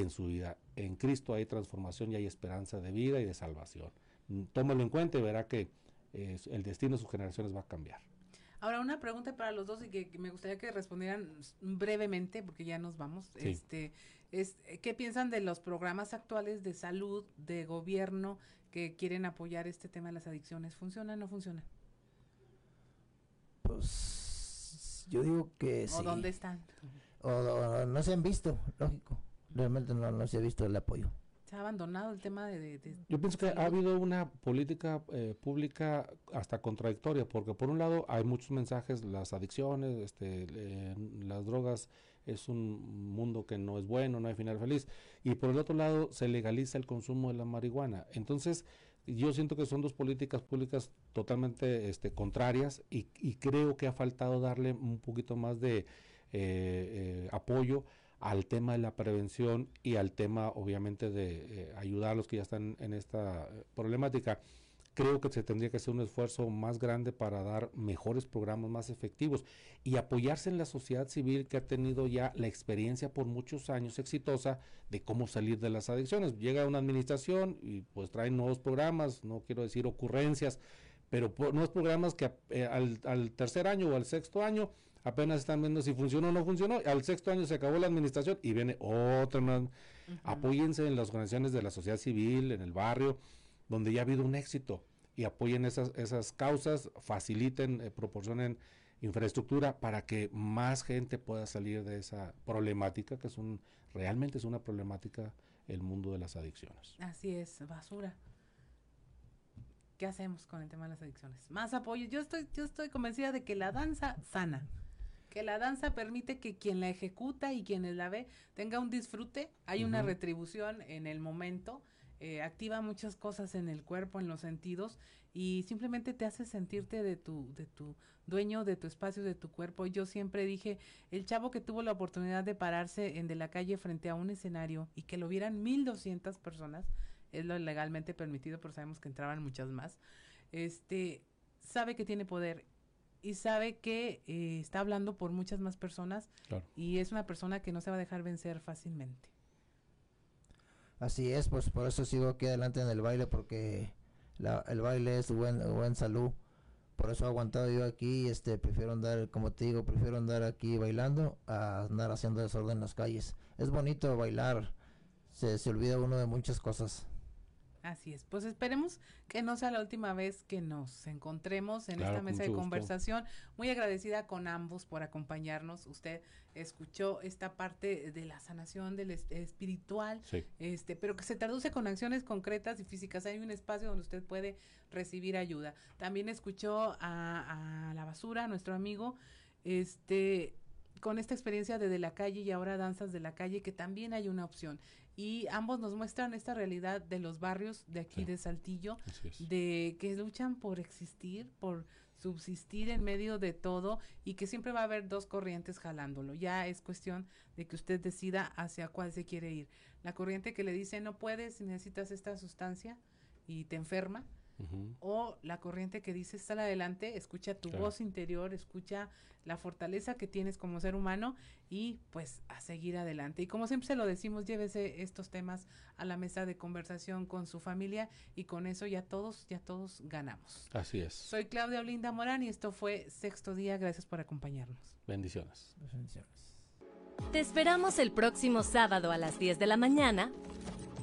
B: en su vida. En Cristo hay transformación y hay esperanza de vida y de salvación. Mm, Tómalo en cuenta y verá que eh, el destino de sus generaciones va a cambiar.
A: Ahora, una pregunta para los dos y que, que me gustaría que respondieran brevemente, porque ya nos vamos.
B: Sí.
A: Este, es, eh, ¿Qué piensan de los programas actuales de salud, de gobierno, que quieren apoyar este tema de las adicciones? ¿Funciona o no funciona?
C: Pues yo digo que sí.
A: ¿O dónde están?
C: O, o no se han visto, lógico. Realmente no, no se ha visto el apoyo.
A: se ha abandonado el tema de...
B: Yo pienso que ha habido una política eh, pública hasta contradictoria, porque por un lado hay muchos mensajes, las adicciones, este, las drogas es un mundo que no es bueno, no hay final feliz, y por el otro lado se legaliza el consumo de la marihuana. Entonces, yo siento que son dos políticas públicas totalmente este, contrarias y, y creo que ha faltado darle un poquito más de eh, eh, apoyo al tema de la prevención y al tema obviamente de eh, ayudar a los que ya están en esta problemática creo que se tendría que hacer un esfuerzo más grande para dar mejores programas más efectivos y apoyarse en la sociedad civil que ha tenido ya la experiencia por muchos años exitosa de cómo salir de las adicciones. Llega una administración y pues trae nuevos programas, no quiero decir ocurrencias, pero nuevos programas que eh, al, tercer año o al sexto año apenas están viendo si funcionó o no funcionó. Al sexto año se acabó la administración y viene otra. Apóyense en las organizaciones de la sociedad civil, en el barrio donde ya ha habido un éxito y apoyen esas, esas causas, faciliten, eh, proporcionen infraestructura para que más gente pueda salir de esa problemática, que es un, realmente es una problemática el mundo de las adicciones.
A: Así es, basura. ¿Qué hacemos con el tema de las adicciones? Más apoyo. Yo estoy, yo estoy convencida de que la danza sana, que la danza permite que quien la ejecuta y quien la ve tenga un disfrute, hay una retribución en el momento eh, activa muchas cosas en el cuerpo, en los sentidos y simplemente te hace sentirte de tu, de tu dueño, de tu espacio, de tu cuerpo. Yo siempre dije, el chavo que tuvo la oportunidad de pararse en de la calle frente a un escenario y que lo vieran 1200 personas, es lo legalmente permitido, pero sabemos que entraban muchas más, este, sabe que tiene poder y sabe que eh, está hablando por muchas más personas y es una persona que no se va a dejar vencer fácilmente.
C: Así es, pues por eso sigo aquí adelante en el baile, porque el baile es buen, buen salud. Por eso he aguantado yo aquí, este, prefiero andar, como te digo, prefiero andar aquí bailando a andar haciendo desorden en las calles. Es bonito bailar, se, se olvida uno de muchas cosas.
A: Así es, pues esperemos que no sea la última vez que nos encontremos en esta mesa de conversación. Muy agradecida con ambos por acompañarnos. Usted escuchó esta parte de la sanación del espiritual, este, pero que se traduce con acciones concretas y físicas. Hay un espacio donde usted puede recibir ayuda. También escuchó a, a la basura, nuestro amigo, este con esta experiencia de, de la calle y ahora danzas de la calle, que también hay una opción y ambos nos muestran esta realidad de los barrios de aquí de Saltillo, de que luchan por existir, por subsistir en medio de todo y que siempre va a haber dos corrientes jalándolo. Ya es cuestión de que usted decida hacia cuál se quiere ir. La corriente que le dice no puedes, necesitas esta sustancia y te enferma, o la corriente que dice sal adelante, escucha tu voz interior, escucha la fortaleza que tienes como ser humano y pues a seguir adelante. Y como siempre se lo decimos, llévese estos temas a la mesa de conversación con su familia y con eso ya todos, ya todos ganamos.
B: Así es.
A: Soy Claudia Olinda Morán y esto fue Sexto Día. Gracias por acompañarnos.
B: Bendiciones.
C: Bendiciones.
E: Te esperamos el próximo sábado a las 10 de la mañana.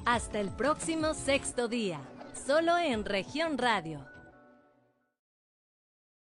E: Hasta el próximo Sexto Día, solo en región radio